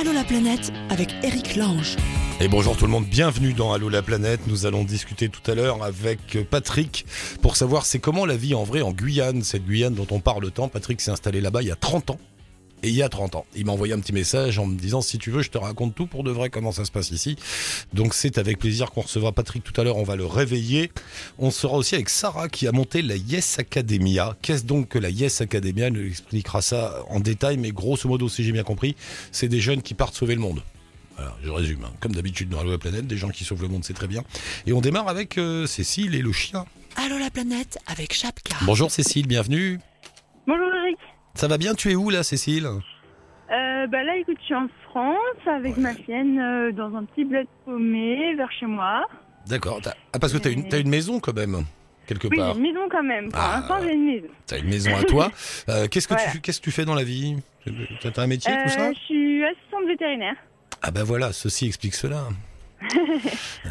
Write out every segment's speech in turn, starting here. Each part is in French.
Allô la planète avec Eric Lange. Et bonjour tout le monde, bienvenue dans Allô la planète. Nous allons discuter tout à l'heure avec Patrick pour savoir c'est comment la vie en vrai en Guyane, cette Guyane dont on parle tant. Patrick s'est installé là-bas il y a 30 ans. Et il y a 30 ans, il m'a envoyé un petit message en me disant si tu veux, je te raconte tout pour de vrai comment ça se passe ici. Donc c'est avec plaisir qu'on recevra Patrick tout à l'heure, on va le réveiller. On sera aussi avec Sarah qui a monté la Yes Academia. Qu'est-ce donc que la Yes Academia? Elle nous expliquera ça en détail, mais grosso modo, si j'ai bien compris, c'est des jeunes qui partent sauver le monde. Voilà, je résume. hein. Comme d'habitude dans la planète, des gens qui sauvent le monde, c'est très bien. Et on démarre avec euh, Cécile et le chien. Allô la planète avec Chapka. Bonjour Cécile, bienvenue. Bonjour Eric. Ça va bien Tu es où là, Cécile? Euh, bah là, écoute, je suis en France avec ma chienne euh, dans un petit bled paumé vers chez moi. D'accord. Ah, parce que t'as une, t'as une maison quand même, quelque Oui, part. une maison quand même. Pour Ah. l'instant, j'ai une maison. T'as une maison à toi. Euh, qu'est-ce que Voilà. tu qu'est-ce que tu fais dans la vie? T'as t'as un métier, tout ça? je suis assistante vétérinaire. Ah ben voilà, ceci explique cela.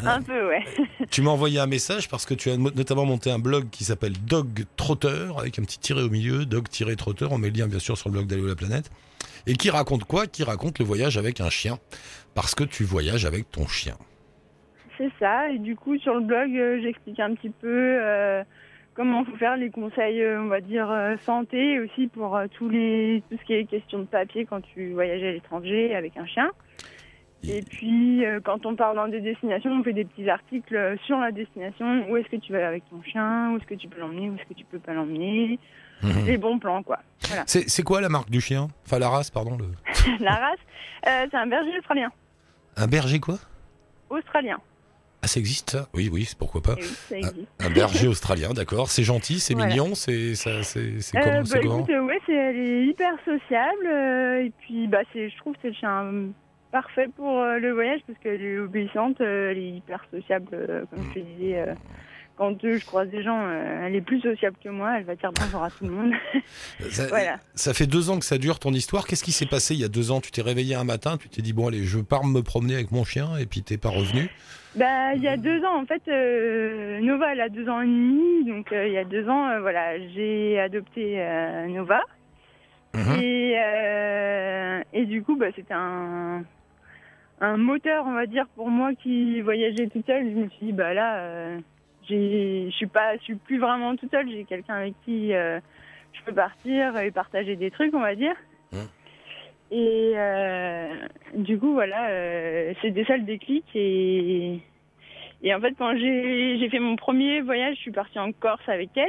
Un peu, ouais. Tu m'as envoyé un message parce que tu as notamment monté un blog qui s'appelle Dog Trotter, avec un petit tiret au milieu, Dog-Trotter, on met le lien bien sûr sur le blog d'Allo la planète, et qui raconte quoi? Qui raconte le voyage avec un chien, parce que tu voyages avec ton chien. C'est ça. Et du coup, sur le blog, euh, j'explique un petit peu euh, comment faut faire les conseils, euh, on va dire, santé, aussi pour tous les, tout ce qui est question de papier quand tu voyages à l'étranger avec un chien. Et puis, euh, quand on part dans des destinations, on fait des petits articles euh, sur la destination. Où est-ce que tu vas avec ton chien? Où est-ce que tu peux l'emmener? Où est-ce que tu peux pas l'emmener? Les bons plans, quoi. C'est c'est quoi la marque du chien? Enfin la race, pardon. Le... la race, euh, c'est un berger australien. Un berger quoi? Australien. Ah ça existe ça? Oui, oui, pourquoi pas. Oui, ça existe. Un berger australien, d'accord. C'est gentil, c'est Voilà. mignon, c'est ça, c'est Euh, comment, bah, écoute, ouais, elle est hyper sociable. et puis, bah, je trouve que c'est le chien parfait pour euh, le voyage parce qu'elle est obéissante, euh, elle est hyper sociable, euh, comme je te disais. euh, quand je croise des gens, elle est plus sociable que moi, elle va dire bonjour à tout le monde. ça, voilà. ça fait deux ans que ça dure ton histoire. Qu'est-ce qui s'est passé il y a deux ans? Tu t'es réveillé un matin, tu t'es dit bon allez, je pars me promener avec mon chien et puis t'es pas revenu. Bah, il y a deux ans, en fait, euh, Nova, elle a deux ans et demi. Donc, euh, il y a deux ans, euh, voilà, j'ai adopté Nova. Mhm. Et, et du coup, bah, c'était un, un moteur, on va dire, pour moi qui voyageait toute seule. Je me suis dit, bah là, euh, je suis pas, je suis plus vraiment toute seule. J'ai quelqu'un avec qui euh, je peux partir et partager des trucs, on va dire. Mhm. Et euh, du coup, voilà, c'était ça le déclic. Et, et en fait, quand j'ai j'ai fait mon premier voyage, je suis partie en Corse avec elle.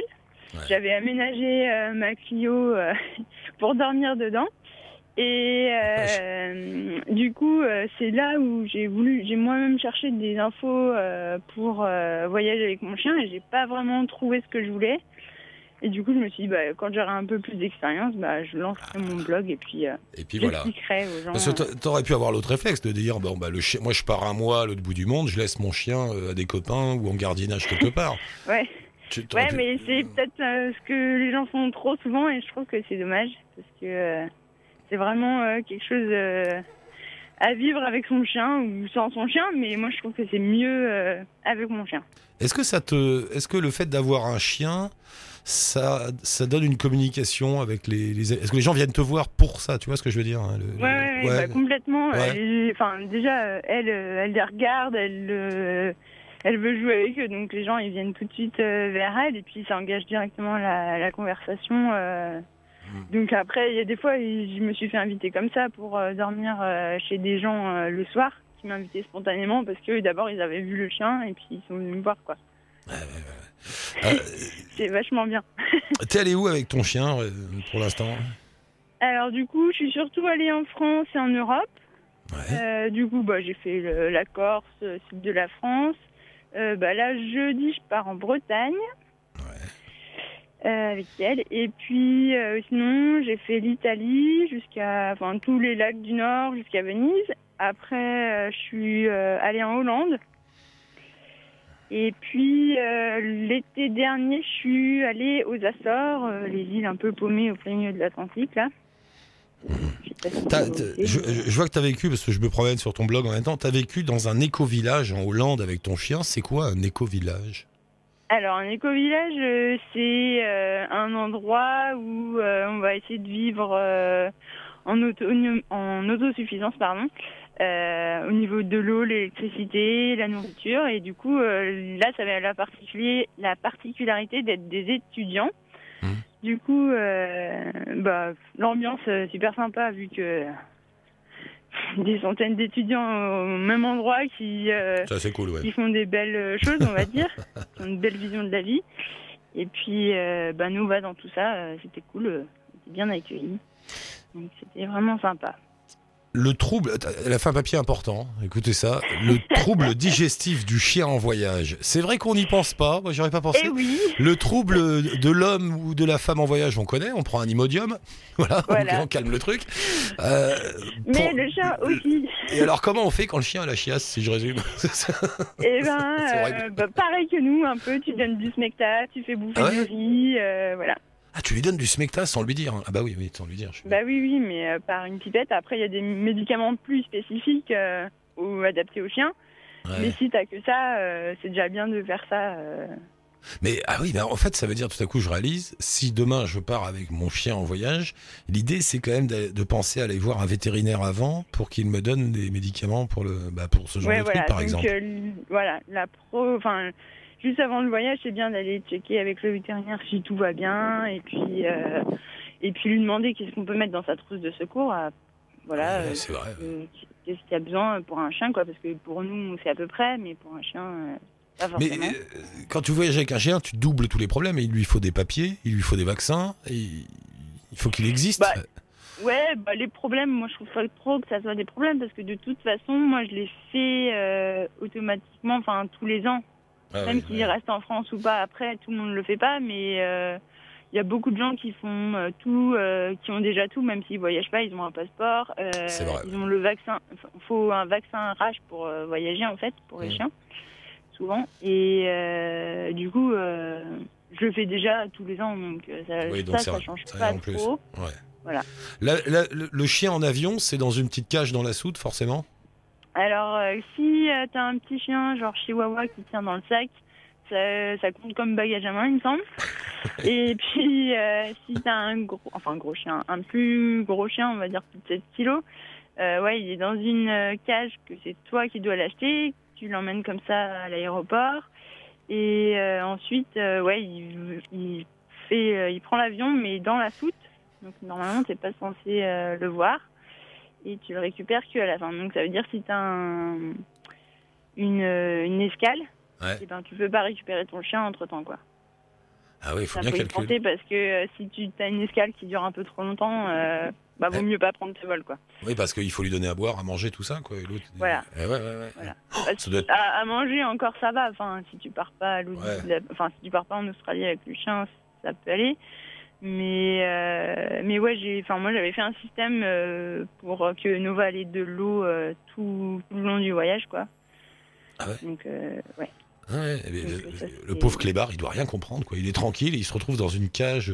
Ouais. J'avais aménagé ma Clio pour dormir dedans. Et euh, du coup, euh, c'est là où j'ai voulu, j'ai moi-même cherché des infos euh, pour voyager avec mon chien et j'ai pas vraiment trouvé ce que je voulais. Et du coup, je me suis dit, bah, quand j'aurai un peu plus d'expérience, bah, je lancerai mon blog et puis euh, Et puis voilà. aux gens. Parce que t'a- t'aurais pu avoir l'autre réflexe de dire bon bah le chien, moi je pars un mois à l'autre bout du monde, je laisse mon chien à des copains ou en gardiennage quelque part. Ouais. Tu- Ouais, pu- mais c'est peut-être euh, ce que les gens font trop souvent et je trouve que c'est dommage parce que euh, c'est vraiment euh, quelque chose euh, à vivre avec son chien ou sans son chien, mais moi je trouve que c'est mieux euh, avec mon chien. Est-ce que ça te, est-ce que le fait d'avoir un chien, ça, ça donne une communication avec les, les- est-ce que les gens viennent te voir pour ça, tu vois ce que je veux dire hein, le- Ouais, ouais, ouais, bah, complètement. Enfin, déjà, elle, elle les regarde, elle, euh, elle veut jouer avec eux, donc les gens ils viennent tout de suite euh, vers elle et puis ça engage directement la, la conversation. Mm. Donc après, il y a des fois, je me suis fait inviter comme ça pour euh, dormir euh, chez des gens euh, le soir qui m'invitaient spontanément parce que d'abord ils avaient vu le chien et puis ils sont venus me voir quoi. Euh, C'est vachement bien. T'es allé où avec ton chien pour l'instant? Alors du coup, je suis surtout allée en France et en Europe. Euh, du coup, bah, j'ai fait le- la Corse, le sud de la France. Euh, bah, là, jeudi, je pars en Bretagne euh, avec elle. Et puis, euh, sinon, j'ai fait l'Italie jusqu'à, enfin, tous les lacs du Nord jusqu'à Venise. Après, euh, je suis euh, allée en Hollande. Et puis, l'été dernier, je suis allée aux Açores, les îles un peu paumées au plein milieu de l'Atlantique, là. Si je, je vois que tu as vécu, parce que je me promène sur ton blog en même temps, tu as vécu dans un éco-village en Hollande avec ton chien. C'est quoi un éco-village? Alors, un éco-village, euh, c'est euh, un endroit où euh, on va essayer de vivre en, autonome- en autosuffisance, pardon, euh, au niveau de l'eau, l'électricité, la nourriture. Et du coup, euh, là, ça avait la, particulier- la particularité d'être des étudiants. Mhm. Du coup, euh, bah, l'ambiance super sympa vu que des centaines d'étudiants au même endroit qui, euh, Ça, c'est cool, ouais. qui font des belles euh, choses, on va dire, qui ont une belle vision de la vie. Et puis, euh, bah, nous, va dans tout ça, c'était cool, on était bien accueillis. Donc, c'était vraiment sympa. Le trouble, elle a fait un papier important, écoutez ça, le trouble digestif du chien en voyage. C'est vrai qu'on n'y pense pas, moi j'aurais pas pensé. Et oui, Le trouble de l'homme ou de la femme en voyage, on connaît, on prend un imodium, voilà, Voilà. on calme le truc. Euh, mais pour- le chat aussi. Et alors comment on fait quand le chien a la chiasse, si je résume Et ben, euh, bah, pareil que nous, un peu, tu donnes du smecta, tu fais bouffer Ah ouais du riz, euh, voilà. Ah, tu lui donnes du smecta sans lui dire hein. Ah bah oui, oui, sans lui dire. je Bah oui, oui, mais euh, par une pipette. Après, il y a des médicaments plus spécifiques euh, ou adaptés aux chiens. Ouais. Mais si t'as que ça, euh, c'est déjà bien de faire ça. Mais ah oui, bah, en fait, ça veut dire tout à coup, je réalise, si demain je pars avec mon chien en voyage, l'idée c'est quand même de, de penser à aller voir un vétérinaire avant pour qu'il me donne des médicaments pour le, bah, pour ce genre ouais, de voilà. truc, par Donc, exemple. voilà, la pro, enfin, juste avant le voyage, c'est bien d'aller checker avec le vétérinaire si tout va bien, et puis, euh, et puis lui demander qu'est-ce qu'on peut mettre dans sa trousse de secours. à- voilà. Ouais, euh, c'est vrai. euh, qu'est-ce qu'il y a besoin pour un chien, quoi, parce que pour nous, c'est à peu près, mais pour un chien, euh, pas Mais forcément. euh, quand tu voyages avec un chien, tu doubles tous les problèmes. Et il lui faut des papiers, il lui faut des vaccins, et il faut qu'il existe. Bah, Ouais, bah, les problèmes, moi je trouve pas trop que ça soit des problèmes parce que de toute façon, moi je les fais euh, automatiquement, enfin tous les ans. Ah Même oui, s'ils ouais. restent en France ou pas, après tout le monde ne le fait pas, mais euh, il y a beaucoup de gens qui font euh, tout, euh, qui ont déjà tout, même s'ils voyagent pas, ils ont un passeport, euh, vrai. ils ont le vaccin, faut un vaccin rage pour euh, voyager en fait, pour les Mm. chiens, souvent. Et euh, du coup, euh, je le fais déjà tous les ans, donc euh, ça, Oui, donc ça, ça change pas en plus. trop. Ouais. Voilà. La- la- le, le chien en avion, c'est dans une petite cage dans la soute, forcément? Alors, euh, si euh, t'as un petit chien, genre chihuahua, qui tient dans le sac, ça, ça compte comme bagage à main, il me semble. Et puis, euh, si t'as un gros, enfin gros chien, un plus gros chien, on va dire plus de 7 kilos, euh, ouais, il est dans une euh, cage que c'est toi qui dois l'acheter, tu l'emmènes comme ça à l'aéroport. Et euh, ensuite, euh, ouais, il, il fait, euh, il prend l'avion, mais dans la soute. Donc normalement, t'es pas censé euh, le voir et tu le récupères que à la fin. Donc ça veut dire si tu as une, euh, une escale, Ouais. eh ben, tu peux pas récupérer ton chien entre temps. quoi. Ah oui, il faut Ça bien calculer. parce que euh, si tu as une escale qui dure un peu trop longtemps, euh, bah, vaut Ouais. mieux pas prendre tes vols. Quoi. Oui, parce qu'il faut lui donner à boire, à manger, tout ça, quoi. Et Voilà. Eh ouais, ouais, ouais. Voilà. Oh, Parce ça doit être- À, à manger encore ça va. Enfin, si tu pars pas à enfin si tu pars pas en Australie avec le chien, ça peut aller. Mais euh, mais ouais, j'ai, enfin moi j'avais fait un système euh, pour que Nova ait de l'eau euh, tout, tout le long du voyage, quoi. Ah ouais. Donc ouais. Ah ouais, eh Donc, le- ça, le c'est- pauvre clébard, il doit rien comprendre, quoi. Il est tranquille, il se retrouve dans une cage,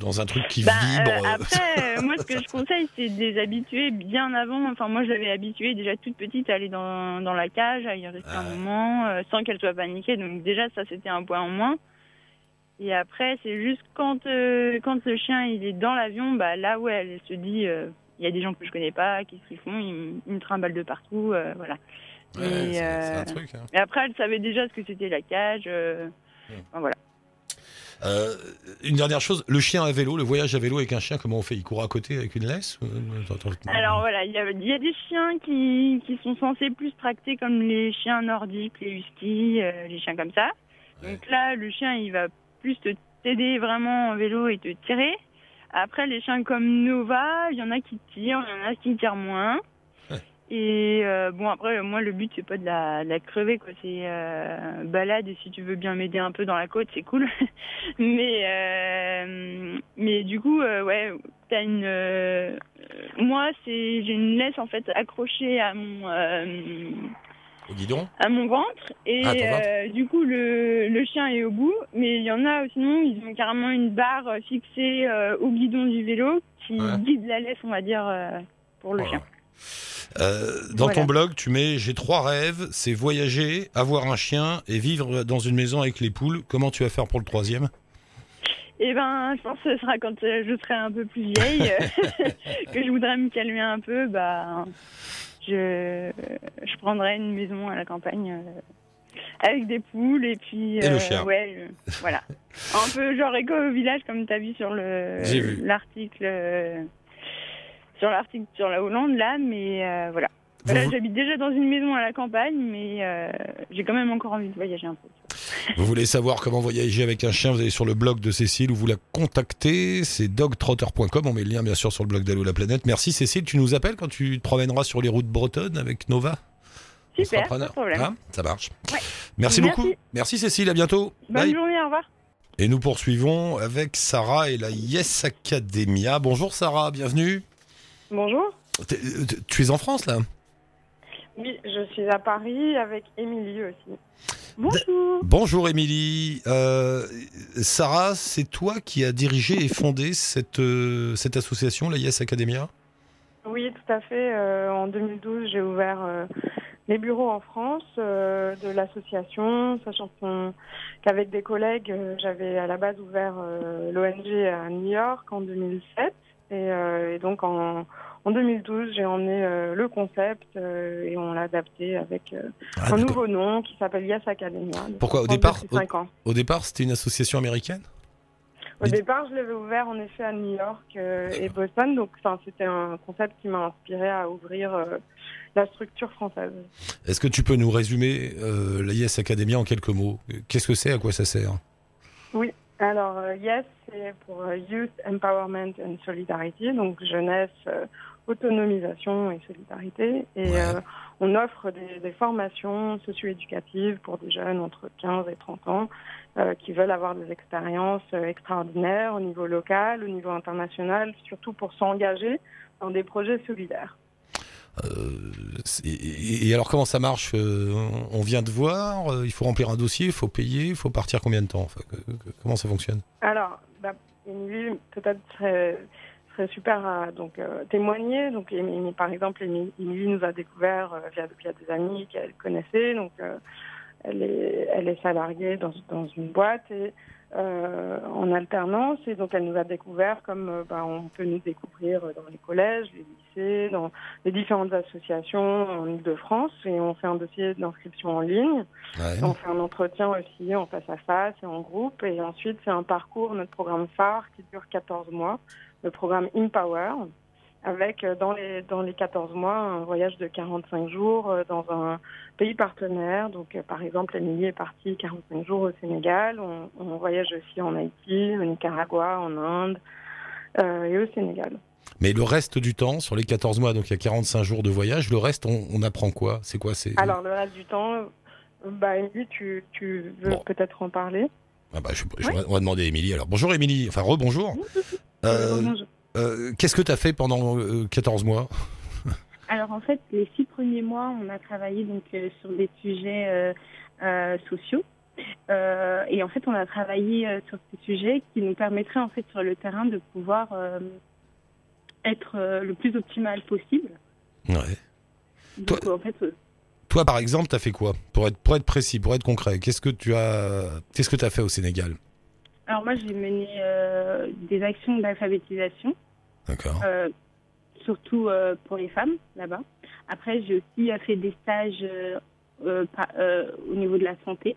dans un truc qui Bah, vibre. après, moi, ce que je conseille, c'est de les habituer bien avant. Enfin, moi, je l'avais habituée déjà toute petite à aller dans, dans la cage, à y rester Ah un ouais. moment, sans qu'elle soit paniquée. Donc, déjà, ça, c'était un point en moins. Et après, c'est juste quand, euh, quand le chien il est dans l'avion, bah, là où elle se dit, euh, il y a des gens que je connais pas, qu'est-ce qu'ils font, ils, me- ils me trimballent de partout, euh, voilà. ouais, et, euh, c'est un truc. hein. Et après, elle savait déjà ce que c'était la cage. euh, enfin, voilà. Euh, une dernière chose, le chien à vélo, le voyage à vélo avec un chien, comment on fait? Il court à côté avec une laisse. Alors voilà, il y a, il y a des chiens qui, qui sont censés plus tracter comme les chiens nordiques, les huskies, euh, les chiens comme ça. Ouais. Donc là, le chien, il va plus te t'aider vraiment en vélo et te tirer. Après, les chiens comme Nova, il y en a qui tirent, il y en a qui tirent moins. Ouais. Et euh, bon, après, moi, le but, c'est pas de la, de la crever, quoi. C'est euh, balade et si tu veux bien m'aider un peu dans la côte, c'est cool. mais, euh, mais du coup, ouais, t'as une. moi, c'est j'ai une laisse en fait accrochée à mon Au guidon à mon ventre et Ah, ventre. euh, du coup le, le chien est au bout. Mais il y en a sinon ils ont carrément une barre fixée euh, au guidon du vélo qui Ouais. guide la laisse, on va dire, euh, pour le Voilà. chien. Dans Voilà. ton blog, tu mets j'ai trois rêves, c'est voyager, avoir un chien et vivre dans une maison avec les poules. Comment tu vas faire pour le troisième? Et ben, je pense que ce sera quand je serai un peu plus vieille, que je voudrais me calmer un peu. Bah, je, je prendrai une maison à la campagne euh, avec des poules et puis. Et le chien. Ouais, euh, voilà. un peu genre éco au village, comme tu as vu sur le l'article. euh, sur l'article sur la Hollande, là, mais voilà. Vous- Là, j'habite déjà dans une maison à la campagne, mais j'ai quand même encore envie de voyager un peu. Vous voulez savoir comment voyager avec un chien Vous allez sur le blog de Cécile ou vous la contactez. C'est dogtrotter.com. On met le lien bien sûr sur le blog d'Allo la planète. Merci Cécile. Tu nous appelles quand tu te promèneras sur les routes bretonnes avec Nova? Super, pas de problème. Hein? Ça marche. Ouais. Merci, Merci. beaucoup. Merci Cécile. À bientôt. Bonne Bye. journée, au revoir. Et nous poursuivons avec Sarah et la Yes Academia. Bonjour Sarah, bienvenue. Bonjour. Euh, Tu es en France là? Oui, je suis à Paris avec Émilie aussi. Bonjour. Bonjour Émilie. Euh, Sarah, c'est toi qui as dirigé et fondé cette, euh, cette association, la Yes Academia? Oui, tout à fait. Euh, en 2012, j'ai ouvert les bureaux en France de l'association, sachant qu'avec des collègues, j'avais à la base ouvert l'ONG à New York en 2007. Et, euh, et donc en, en 2012, j'ai emmené euh, le concept euh, et on l'a adapté avec euh, Ah, un nouveau nom qui s'appelle Yes Academia. Pourquoi, au départ, ans. Au départ, c'était une association américaine? Au départ, je l'avais ouvert en effet à New York et Boston, donc c'était un concept qui m'a inspiré à ouvrir la structure française. Est-ce que tu peux nous résumer la Yes Academia en quelques mots? Qu'est-ce que c'est? À quoi ça sert? Alors, euh, Yes, c'est pour Youth Empowerment and Solidarity, donc jeunesse, autonomisation et solidarité. Et Ouais. euh, on offre des, des formations socio-éducatives pour des jeunes entre 15 et 30 ans euh, qui veulent avoir des expériences euh, extraordinaires au niveau local, au niveau international, surtout pour s'engager dans des projets solidaires. Euh, et, et alors comment ça marche On vient de voir, il faut remplir un dossier, il faut payer, il faut partir combien de temps Enfin, que- que- Comment ça fonctionne? Alors, bah, peut-être serait, super à donc, euh, témoigner. Donc, Émilie, par exemple, Émilie, nous a découvert euh, via, via des amis qu'elle connaissait. Donc, euh, elle, est, elle est salariée dans, dans une boîte et en alternance. Et donc, elle nous a découvert comme bah, on peut nous découvrir dans les collèges, les lycées, dans les différentes associations en Ile-de-France. Et on fait un dossier d'inscription en ligne. Ouais. On fait un entretien aussi en face à face et en groupe. Et ensuite, c'est un parcours, notre programme phare qui dure 14 mois, le programme Empower, avec euh, dans les, dans les 14 mois un voyage de 45 jours euh, dans un pays partenaire. Donc, euh, par exemple, Émilie est partie 45 jours au Sénégal. On, on voyage aussi en Haïti, au Nicaragua, en Inde euh, et au Sénégal. Mais le reste du temps, sur les 14 mois, donc il y a 45 jours de voyage, le reste, on, on apprend quoi? C'est quoi c'est... Alors, le reste du temps, bah, Émilie, tu, tu veux Bon. peut-être en parler? Ah bah, je- je- On va demander à Émilie. Alors bonjour Émilie, enfin rebonjour. Euh, euh, Qu'est-ce que tu as fait pendant euh, 14 mois? Alors en fait, les six premiers mois, on a travaillé donc euh, sur des sujets euh, euh, sociaux. Euh, et en fait, on a travaillé euh, sur ces sujets qui nous permettraient en fait sur le terrain de pouvoir euh, être euh, le plus optimal possible. Ouais. Donc en fait, euh, Toi par exemple, tu as fait quoi? Pour être, pour être précis, pour être concret, qu'est-ce que tu as, qu'est-ce que as fait au Sénégal? Alors moi j'ai mené euh, des actions d'alphabétisation, D'accord. euh, surtout euh, pour les femmes là-bas. Après, j'ai aussi fait des stages au niveau de la santé.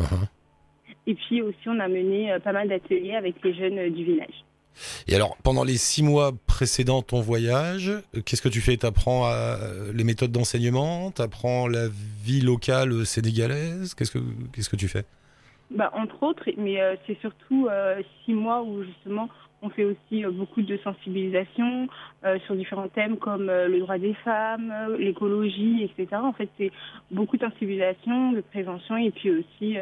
Uh-huh. Et puis aussi, on a mené pas mal d'ateliers avec les jeunes du village. Et alors, pendant les six mois précédant ton voyage, qu'est-ce que tu fais? Tu apprends les méthodes d'enseignement? Tu apprends la vie locale sénégalaise? Qu'est-ce que Qu'est-ce que tu fais? Bah, entre autres, mais euh, c'est surtout euh, six mois où justement on fait aussi euh, beaucoup de sensibilisation sur différents thèmes comme le droit des femmes, l'écologie, etc. En fait, c'est beaucoup de sensibilisation, de prévention et puis aussi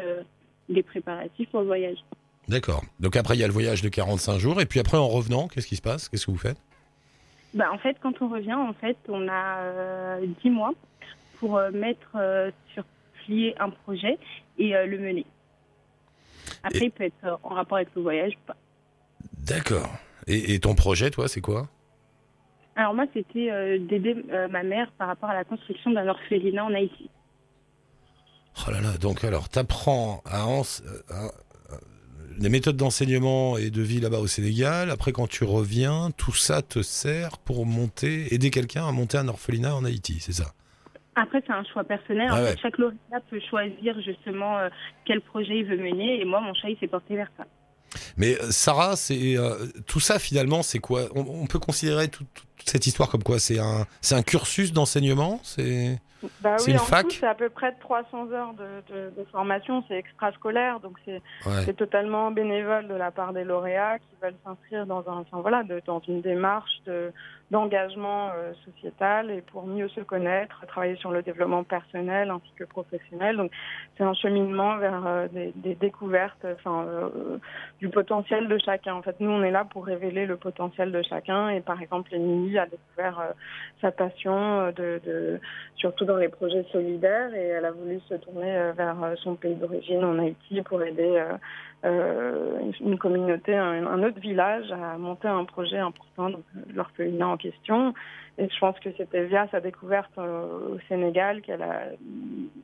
des préparatifs pour le voyage. D'accord. Donc après, il y a le voyage de 45 jours. Et puis après, en revenant, qu'est-ce qui se passe? Qu'est-ce que vous faites? Bah, en fait, quand on revient, en fait, on a euh, 10 mois pour mettre sur plier un projet et le mener. Après, Et- il peut être euh, en rapport avec le voyage ou pas. D'accord. Et, et ton projet, toi, c'est quoi? Alors moi, c'était euh, d'aider euh, ma mère par rapport à la construction d'un orphelinat en Haïti. Oh là là, donc alors, t'apprends à, ens- à- à- les méthodes d'enseignement et de vie là-bas au Sénégal. Après, quand tu reviens, tout ça te sert pour monter, aider quelqu'un à monter un orphelinat en Haïti, c'est ça? Après, c'est un choix personnel. Ah en ouais. fait, chaque lauréat peut choisir justement euh, quel projet il veut mener. Et moi, mon choix, il s'est porté vers ça. Mais euh, Sarah, c'est euh, tout ça finalement, c'est quoi? On, on peut considérer tout- toute cette histoire comme quoi? C'est un, c'est un cursus d'enseignement? C'est Bah C'est oui, une en fac? tout, c'est à peu près 300 heures de, de, de formation, c'est extrascolaire, donc c'est ouais. c'est totalement bénévole de la part des lauréats qui veulent s'inscrire dans un, enfin voilà, de- dans une démarche de d'engagement euh, sociétal et pour mieux se connaître, travailler sur le développement personnel ainsi que professionnel. Donc c'est un cheminement vers euh, des, des découvertes, enfin euh, du potentiel de chacun. En fait, nous on est là pour révéler le potentiel de chacun et par exemple, Émilie a découvert euh, sa passion euh, de, de surtout dans les projets solidaires et elle a voulu se tourner euh, vers son pays d'origine en Haïti pour aider une communauté, un, un autre village à monter un projet important, donc euh, l'orphelinat en question. Et je pense que c'était via sa découverte euh, au Sénégal qu'elle a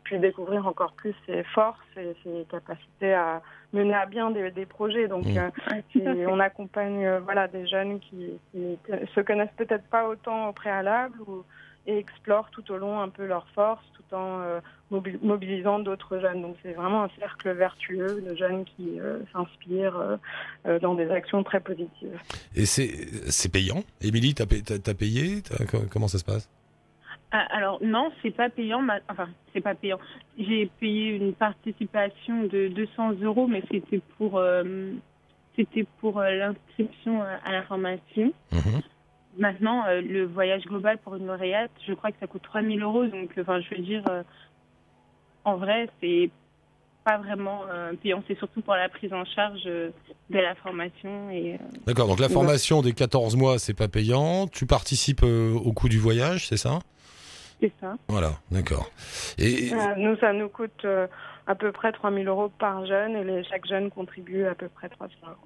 pu découvrir encore plus ses forces et ses capacités à mener à bien des, des projets. Donc, Mmh. euh, on accompagne euh, voilà des jeunes qui, qui se connaissent peut-être pas autant au préalable ou et explorent tout au long un peu leurs forces tout en euh, mobi- mobilisant d'autres jeunes. Donc c'est vraiment un cercle vertueux de jeunes qui euh, s'inspirent euh, dans des actions très positives. Et c'est c'est payant? Émilie, t'as t'as payé? Comment ça se passe? Ah, alors non, c'est pas payant. ma- Enfin, c'est pas payant. J'ai payé une participation de 200 euros, mais c'était pour euh, c'était pour euh, l'inscription à, à la formation. Mhm. Maintenant, euh, le voyage global pour une lauréate, je crois que ça coûte 3000 euros. Donc, euh, enfin, je veux dire, euh, en vrai, c'est pas vraiment euh, payant. C'est surtout pour la prise en charge euh, de la formation et euh, D'accord, donc la formation des 14 mois, c'est pas payant. Tu participes euh, au coût du voyage, c'est ça? C'est ça. Voilà, d'accord. Et nous, ça nous coûte à peu près 3000 euros par jeune et les, chaque jeune contribue à peu près 300 euros.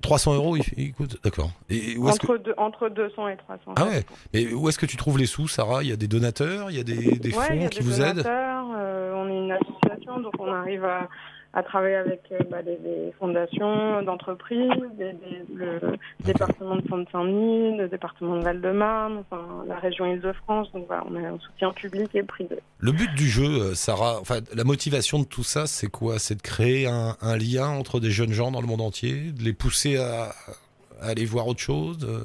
300 euros, il, il coûte D'accord. Et où est-ce que... Entre, deux- entre 200 et 300. Ah ouais. Mais où est-ce que tu trouves les sous, Sarah? Il y a des donateurs, il y a des, des Ouais, il y fonds qui vous aident? euh, on est une association, donc on arrive à, à travailler avec euh, bah, des, des fondations d'entreprises, des- des- le département de Seine-Saint-Denis, le département de Val-de-Marne, enfin, la région Île-de-France. Donc voilà, on a un soutien public et privé. Le but du jeu, euh, Sarah, enfin, la motivation de tout ça, c'est quoi? C'est de créer un, un lien entre des jeunes gens dans le monde entier, de les pousser à, à aller voir autre chose euh,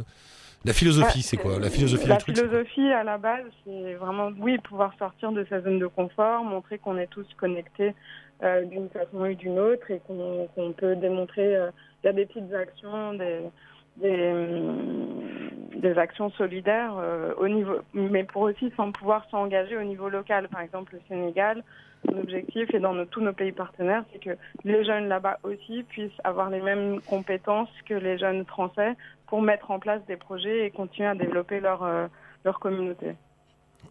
La philosophie, Ouais, c'est quoi? La philosophie La truc, philosophie, à la base, c'est vraiment, oui, pouvoir sortir de sa zone de confort, montrer qu'on est tous connectés euh, d'une façon ou d'une autre et qu'on peut démontrer, euh, y a des petites actions, des, hum, actions solidaires euh, au niveau, mais pour aussi sans pouvoir s'engager au niveau local. Par exemple, le Sénégal, mon objectif et dans tous nos pays partenaires, c'est que les jeunes là-bas aussi puissent avoir les mêmes compétences que les jeunes français pour mettre en place des projets et continuer à développer leur, euh, leur communauté.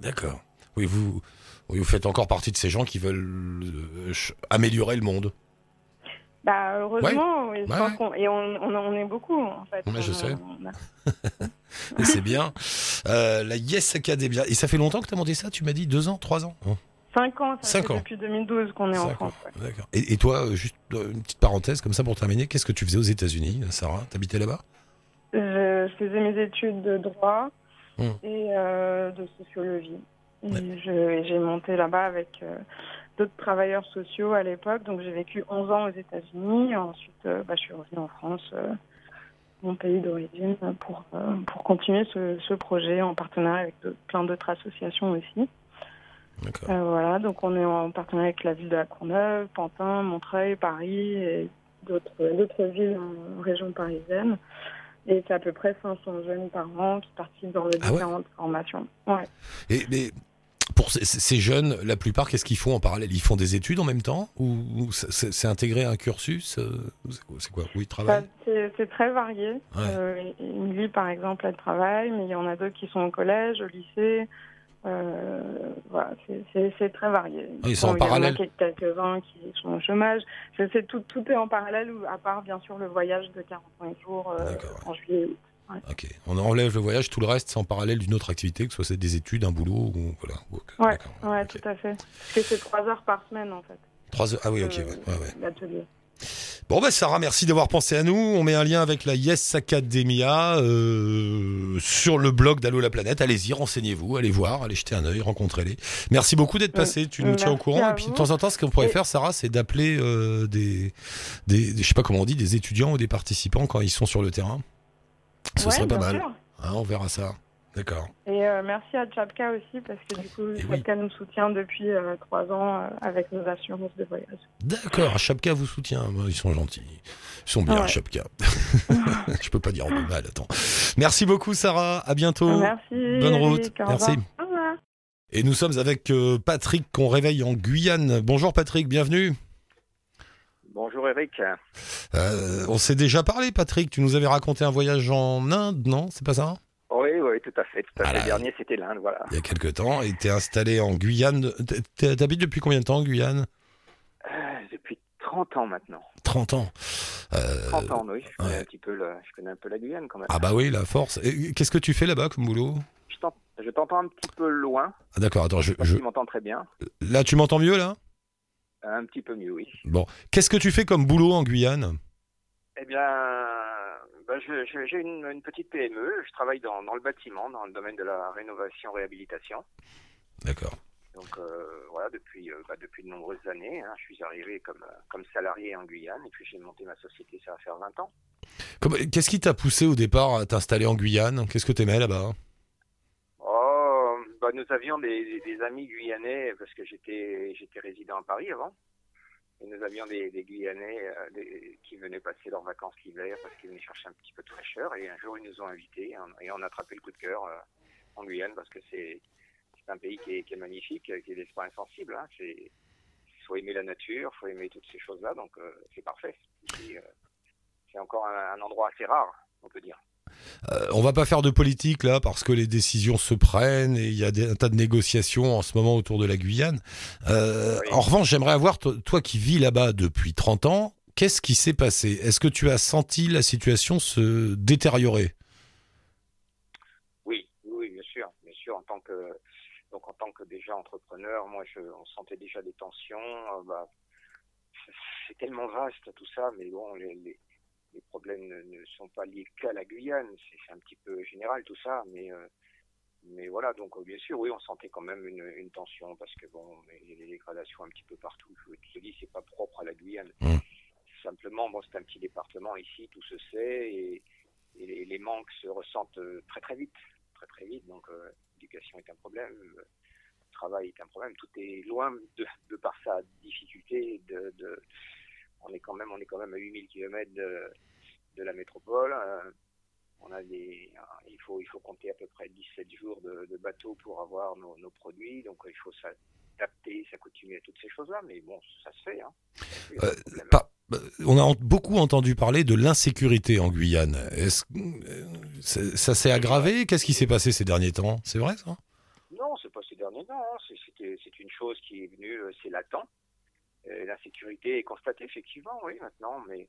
D'accord. Oui, vous, oui, vous faites encore partie de ces gens qui veulent euh, améliorer le monde. Bah, heureusement, Ouais, ouais. et on, on, on est beaucoup en fait. Ouais, je sais. a- c'est bien. Euh, la Yes Academy. Et ça fait longtemps que tu as monté ça Tu m'as dit? Deux ans, trois ans? Hein? Cinq ans, ça Cinq fait ans. depuis 2012 qu'on est en France. ans. ouais. D'accord. Et, et toi, euh, juste une petite parenthèse comme ça pour terminer, qu'est-ce que tu faisais aux États-Unis, Sarah? T'habitais là-bas? Je faisais mes études de droit Hmm. et euh, de sociologie. Ouais. j'ai monté là-bas avec euh, d'autres travailleurs sociaux à l'époque. Donc j'ai vécu 11 ans aux États-Unis. Ensuite, euh, bah, je suis revenue en France, euh, mon pays d'origine, pour, pour continuer ce, ce projet en partenariat avec de- plein d'autres associations aussi. Voilà, donc on est en partenariat avec la ville de la Courneuve, Pantin, Montreuil, Paris et d'autres villes en région parisienne. Et c'est à peu près 500 jeunes par an qui participent dans les Ah ouais différentes formations. Ouais. Et mais pour ces, ces jeunes, la plupart, qu'est-ce qu'ils font en parallèle? Ils font des études en même temps? Ou, ou c'est- intégré à un cursus euh, C'est quoi- Oui, travaillent? C'est très varié. Ouais. Euh, Émilie, par exemple, elle travaille, mais il y en a d'autres qui sont au collège, au lycée. Euh, voilà, c'est- très varié. Ah, ils sont en Bon, il y en a parallèle. Quelques-uns qui sont au chômage. Je sais, tout, tout est en parallèle, à part bien sûr le voyage de 45 jours euh, en juillet. Ok. On enlève le voyage, tout le reste, c'est en parallèle d'une autre activité, que ce soit des études, un boulot, ou voilà. ou- Ouais, ouais, tout à fait. Parce que c'est trois heures par semaine en fait. Trois heures. Ah oui, ok. euh, ouais, ouais. Bon bah Sarah, merci d'avoir pensé à nous. On met un lien avec la Yes Academia euh, sur le blog d'Allo la planète. Allez-y, renseignez-vous, allez voir, allez jeter un œil, rencontrez-les. Merci beaucoup d'être passé. Tu nous tiens au courant. Et puis de temps en temps, ce qu'on pourrait Et- faire, Sarah, c'est d'appeler euh, des, des, des- je sais pas comment on dit, des étudiants ou des participants quand ils sont sur le terrain. Ce Ouais, serait pas mal. Hein, on verra ça. D'accord. Et euh, merci à Chapka aussi, parce que du coup, oui. Chapka nous soutient depuis euh, trois ans euh, avec nos assurances de voyage. D'accord, Chapka vous soutient. Ils sont gentils. Ils sont bien, Ouais. Chapka. je peux pas dire de mal, attends. Merci beaucoup, Sarah. À bientôt. Merci. Bonne route. Eric, Merci. Au revoir. Et nous sommes avec Patrick qu'on réveille en Guyane. Bonjour Patrick, bienvenue. Bonjour Eric. Euh, on s'est déjà parlé Patrick, tu nous avais raconté un voyage en Inde, non? C'est pas ça? Oui, oui, tout à fait. Tout à Voilà. fait. Le dernier, c'était l'Inde, voilà. Il y a quelque temps, et t'es installé en Guyane. T'es- t'es- T'habites depuis combien de temps en Guyane? Euh, depuis 30 ans maintenant. 30 ans. Euh, 30 ans, oui. Je connais, ouais. un petit peu le- je connais un peu la Guyane quand même. Ah bah oui, la force. Qu'est-ce que tu fais là-bas comme boulot? Je t'ent- Je t'entends un petit peu loin. ah, D'accord, attends, je- Tu m'entends très bien. là tu m'entends mieux là? Un petit peu mieux, oui. Bon, qu'est-ce que tu fais comme boulot en Guyane? Eh bien, ben, j'ai une, une petite PME. Je travaille dans, dans le bâtiment, dans le domaine de la rénovation-réhabilitation. D'accord. Donc euh, voilà, depuis, euh, bah, depuis de nombreuses années, hein, je suis arrivé comme, euh, comme salarié en Guyane et puis j'ai monté ma société, ça va faire 20 ans. Qu'est-ce qui t'a poussé au départ à t'installer en Guyane? Qu'est-ce que t'aimais là-bas? Bah, nous avions des, amis guyanais parce que j'étais j'étais résident à Paris avant. Et nous avions des, Guyanais euh, qui venaient passer leurs vacances l'hiver parce qu'ils venaient chercher un petit peu de fraîcheur. Et un jour, ils nous ont invités et on, et on a attrapé le coup de cœur euh, en Guyane parce que c'est un pays qui est, magnifique, qui est d'esprit insensible. Hein. C'est faut aimer la nature, faut aimer toutes ces choses-là, donc euh, c'est parfait. C'est encore un endroit assez rare, on peut dire. Euh, on va pas faire de politique là parce que les décisions se prennent et il y a des, un tas de négociations en ce moment autour de la Guyane. Euh, Oui. En revanche, j'aimerais avoir, to- toi qui vis là-bas depuis 30 ans, qu'est-ce qui s'est passé? Est-ce que tu as senti la situation se détériorer? Oui, oui, bien sûr, bien sûr. En tant que donc en tant que déjà entrepreneur, moi, je, on sentait déjà des tensions. euh, bah, c'est- c'est tellement vaste tout ça, mais bon, les, les, les problèmes ne, ne sont pas liés qu'à la Guyane. C'est un petit peu général tout ça, mais euh, mais voilà. Donc euh, bien sûr, oui, on sentait quand même une, une tension parce que bon, il y a des dégradations un petit peu partout. Je te dis, c'est pas propre à la Guyane. Mm. Simplement, bon, c'est un petit département ici, tout se sait et et les, les manques se ressentent euh, très très vite, très très vite. Donc euh, l'éducation est un problème, le travail est un problème. Tout est loin de, de par sa difficulté. De, de- on est quand même on est quand même à 8000 km de, de la métropole. euh, on a des, il faut il faut compter à peu près 17 jours de, de bateau pour avoir nos, nos produits. Donc il faut s'adapter, s'accoutumer à toutes ces choses-là. Mais bon, ça se fait. Hein. Pas bah, On a beaucoup entendu parler de l'insécurité en Guyane. Est-ce euh, ça s'est aggravé? Qu'est-ce qui s'est passé ces derniers temps? C'est vrai ça? Non, c'est pas ces derniers temps. hein. C'est- une chose qui est venue, euh, c'est latent. Euh, L'insécurité est constatée effectivement, oui, maintenant, mais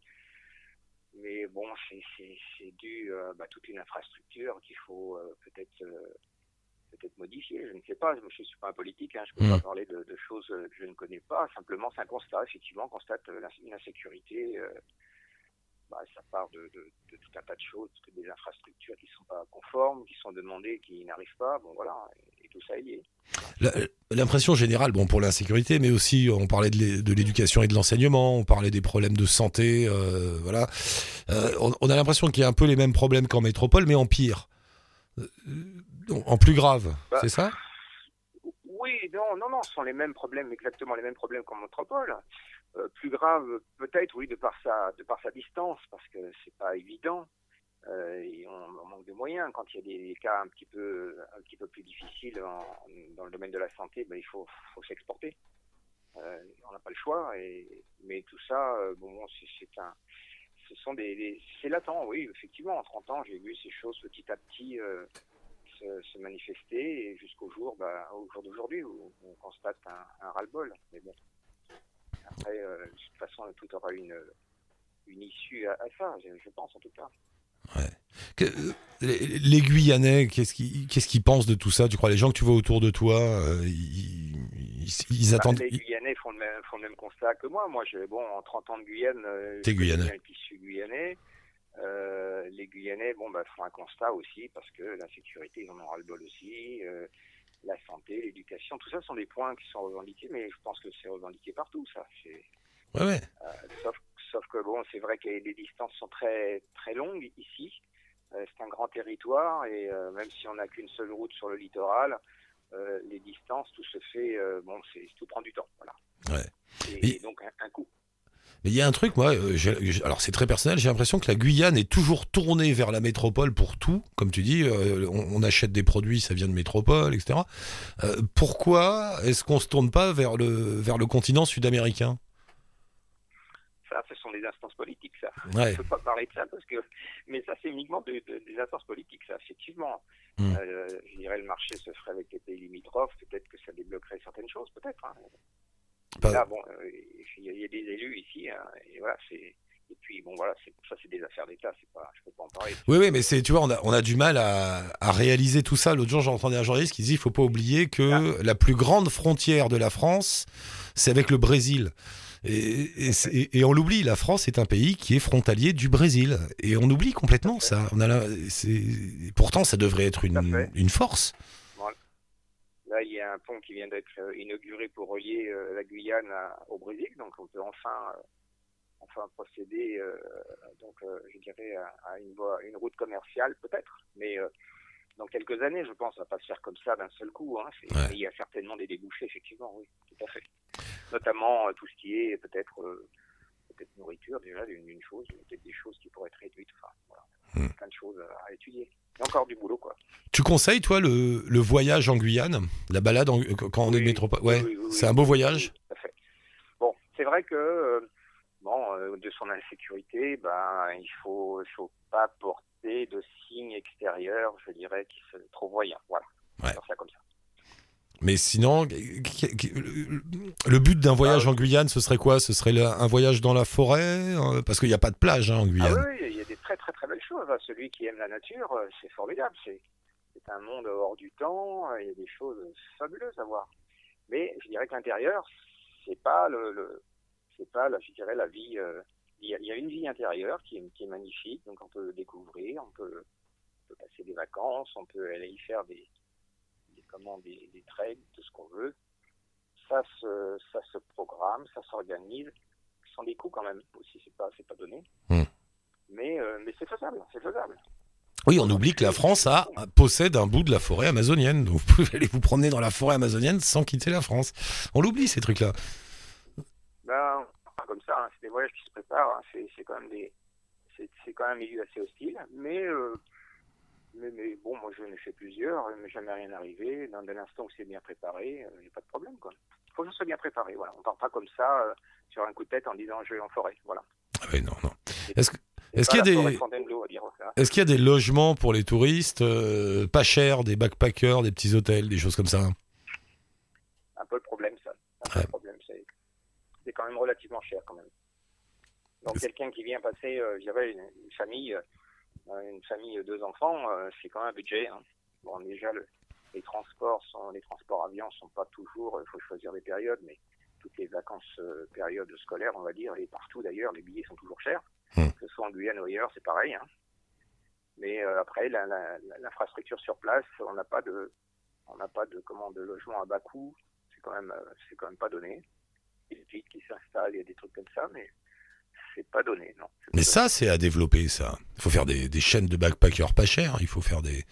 mais bon, c'est- dû euh, bah, à toute une infrastructure qu'il faut euh, peut-être euh, peut-être modifier. Je ne sais pas. Je ne suis pas un politique. Hein, je ne peux Mm. pas parler de, de choses que je ne connais pas. Simplement, c'est un constat. Effectivement, on constate euh, l'ins- une insécurité. euh, bah, ça part de, de- de tout un tas de choses, que des infrastructures qui ne sont pas conformes, qui sont demandées, qui n'arrivent pas. Bon, voilà, et, et tout ça est lié. L'impression générale, bon pour l'insécurité, mais aussi on parlait de l'é- de l'éducation et de l'enseignement, on parlait des problèmes de santé, euh, voilà. Euh, on, on a l'impression qu'il y a un peu les mêmes problèmes qu'en métropole, mais en pire, Euh, en plus grave, Bah, c'est ça? Oui, non, non, non, ce sont les mêmes problèmes, exactement les mêmes problèmes qu'en métropole. Plus grave, peut-être, oui, de par sa, de par sa distance, parce que c'est pas évident. Euh, on, manque de moyens. Quand il y a des, cas un petit peu, un petit peu plus difficiles dans le domaine de la santé, ben, il faut, s'exporter. Euh, on n'a pas le choix. Mais tout ça, euh, c'est, un, ce sont des, c'est latent, oui, effectivement. En 30 ans, j'ai vu ces choses petit à petit se, manifester jusqu'au jour, au jour d'aujourd'hui où on constate un, ras-le-bol. Mais bon, après, de toute façon, tout aura une, une issue à, ça, je pense en tout cas. Que- les, les Guyanais, qu'est-ce qu'ils pensent de tout ça? Tu crois les gens que tu vois autour de toi, euh, ils, ils- ils Bah, attendent les Guyanais font le, même, font le même constat que moi. Moi, j'ai bon, en 30 ans de Guyane, euh, T'es je Guyanais. bien le tissu guyanais. Euh, les Guyanais, bon, bah, font un constat aussi parce que la sécurité, ils en ont ras-le-bol aussi. euh, la santé, l'éducation, tout ça sont des points qui sont revendiqués, mais je pense que c'est revendiqué partout, ça. Ouais. Sauf, sauf que bon, c'est vrai que les distances sont très très longues ici. Euh, c'est un grand territoire et euh, même si on n'a qu'une seule route sur le littoral, euh, les distances, tout se fait. bon, c'est tout prend du temps, voilà. Ouais. Et, Et- et donc un, un coup. Mais il y a un truc, moi, alors c'est très personnel, j'ai l'impression que la Guyane est toujours tournée vers la métropole pour tout. Comme tu dis, euh, on, on achète des produits, ça vient de métropole, etc. Euh, pourquoi est-ce qu'on se tourne pas vers le, vers le continent sud-américain? Ce sont des instances politiques, ça. Ouais. Je peux pas parler de ça parce que, mais ça, c'est uniquement de- de- des instances politiques, ça. Effectivement, Hmm. Euh, je dirais le marché se ferait avec les pays limitrophes. Peut-être que ça débloquerait certaines choses, peut-être. hein. Là, bon, euh, il y, a- il y a des élus ici, hein, et voilà, c'est. Et puis, bon, voilà, ça, c'est des affaires d'État. Pas, je peux pas en parler. Oui, oui, mais c'est, tu vois, on a, on a du mal à, à réaliser tout ça. L'autre jour, j'entendais un journaliste qui disait, il faut pas oublier que la plus grande frontière de la France, c'est avec le Brésil. Et, on l'oublie, la France est un pays qui est frontalier du Brésil. Et on oublie complètement ça. On a pourtant, ça devrait être une, force. Là, il y a un pont qui vient d'être euh, inauguré pour relier euh, la Guyane à- au Brésil, donc on peut enfin, euh, enfin procéder, euh, donc euh, je dirais à, à une voie, une route commerciale peut-être, mais euh, dans quelques années, je pense, ça va pas se faire comme ça d'un seul coup. Hein. Ouais. Il y a certainement des débouchés, effectivement, oui, tout à fait. Notamment euh, tout ce qui est peut-être euh, peut-être nourriture déjà d'une chose, peut-être des choses qui pourraient être réduites. Enfin, voilà, Hmm. plein de choses à étudier. Il y a encore du boulot, quoi. Tu conseilles, toi, le, le voyage en Guyane? La balade en- quand on est de Oui, métropole? Ouais, oui, c'est un beau voyage? Tout à fait. Bon, c'est vrai que euh, bon, euh, de son insécurité, ben il faut, faut pas porter de signes extérieurs, je dirais, qui se trop voyants. Voilà. Ouais. Ça comme ça. Mais sinon, le but d'un voyage Ah, en Guyane, ce serait quoi? Ce serait un voyage dans la forêt euh, Parce qu'il n'y a pas de plage hein, en Ah Guyane. oui, oui, il y a des très très très belles choses. hein. Celui qui aime la nature, euh, c'est formidable. C'est un monde hors du temps. euh, Il y a des choses fabuleuses à voir. Mais je dirais que l'intérieur, c'est pas le, le- c'est pas la, je dirais la vie. euh, il, y a, il y a une vie intérieure qui est, qui est magnifique. Donc on peut découvrir, on peut, on peut passer des vacances, on peut aller y faire des, des comment des, des trades, tout ce qu'on veut. Ça se, ça se programme, ça s'organise. Ce sont des coûts quand même aussi. C'est pas, c'est pas donné. Hmm. Mais, euh, mais c'est faisable, c'est faisable. Oui, on oublie que la France a, possède un bout de la forêt amazonienne. Donc vous pouvez aller vous promener dans la forêt amazonienne sans quitter la France. On l'oublie, ces trucs-là. Ben, comme ça, hein, c'est des voyages qui se préparent. hein, c'est, quand même des, c'est quand même un milieu assez hostile. Mais, euh, mais, mais bon, moi j'en ai fait plusieurs, il m'est jamais rien arrivé. Dans l'instant où c'est bien préparé, il n'y a pas de problème, quoi. Faut que ce soit bien préparé, voilà. On part pas comme ça euh, sur un coup de tête en disant je vais en forêt, voilà. Ah oui, non, non. Est-ce que- est-ce qu'il y des, est-ce qu'il y a des logements pour les touristes euh, pas chers, des backpackers, des petits hôtels, des choses comme ça? Un peu le problème, ça. Un Ouais. problème, c'est, c'est quand même relativement cher, quand même. Donc, quelqu'un qui vient passer, euh, je dirais, une, famille, euh, une famille, deux enfants, euh, c'est quand même un budget. hein. Bon, déjà, le- les transports sont, les transports avions sont pas toujours, il faut choisir des périodes, mais toutes les vacances, euh, périodes scolaires, on va dire, et partout d'ailleurs, les billets sont toujours chers. Hmm. Que ce soit en Guyane ou ailleurs, c'est pareil. hein. Mais euh, après, l'infrastructure sur place, on n'a pas de, on n'a pas de, comment, de logement à bas coût. C'est quand même, euh, c'est quand même pas donné. Il y a des villes qui s'installent, il y a des trucs comme ça, mais c'est pas donné, non. Mais ça, c'est à développer, ça. Il faut faire des, des chaînes de backpackers pas chères. Il faut faire des,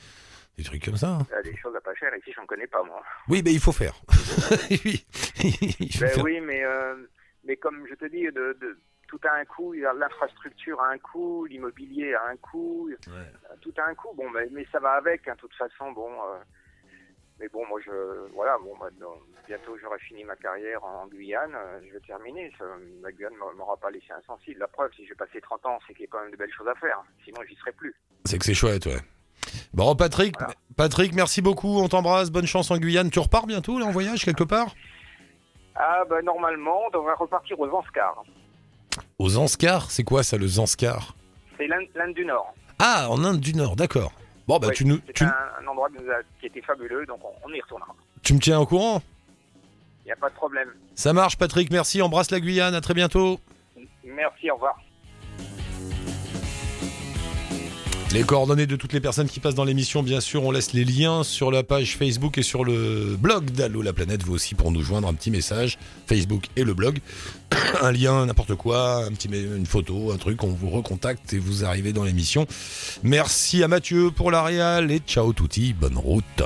des trucs comme ça. Il y a des choses à pas cher ici, j'en connais pas moi. Oui, mais il faut faire. oui. Il faut Ben faire. oui, mais euh, mais comme je te dis, de, de- tout a un coût. L'infrastructure a un coût, l'immobilier a un coût, euh, tout a un coût. Bon, mais, mais ça va avec, hein, de toute façon. Bon, euh, mais bon, moi je, voilà, bon, moi, dans- bientôt j'aurai fini ma carrière en Guyane, euh, je vais terminer. Ça, la Guyane ne m'aura pas laissé insensible. La preuve, si j'ai passé 30 ans, c'est qu'il y a quand même de belles choses à faire. Sinon, j'y serais plus. C'est que c'est chouette, ouais. Bon, Patrick, Voilà. Patrick, merci beaucoup. On t'embrasse. Bonne chance en Guyane. Tu repars bientôt, là, en voyage, quelque part? Ah, ben normalement, on devrait repartir aux Anscars. Aux Zanskar C'est quoi, ça, le Zanskar? C'est l'Inde du Nord. Ah, en Inde du Nord, d'accord. Bon, bah Ouais, tu, nous, C'est tu, un, un endroit qui était fabuleux, donc on, on y retournera. tu me tiens au courant? Il n'y a pas de problème. Ça marche, Patrick, merci. Embrasse la Guyane, à très bientôt. Merci, au revoir. Les coordonnées de toutes les personnes qui passent dans l'émission, bien sûr, on laisse les liens sur la page Facebook et sur le blog d'Allo la planète. Vous aussi pour nous joindre un petit message, Facebook et le blog. un lien, n'importe quoi, un petit, une photo, un truc, on vous recontacte et vous arrivez dans l'émission. Merci à Mathieu pour la réal et ciao touti, bonne route.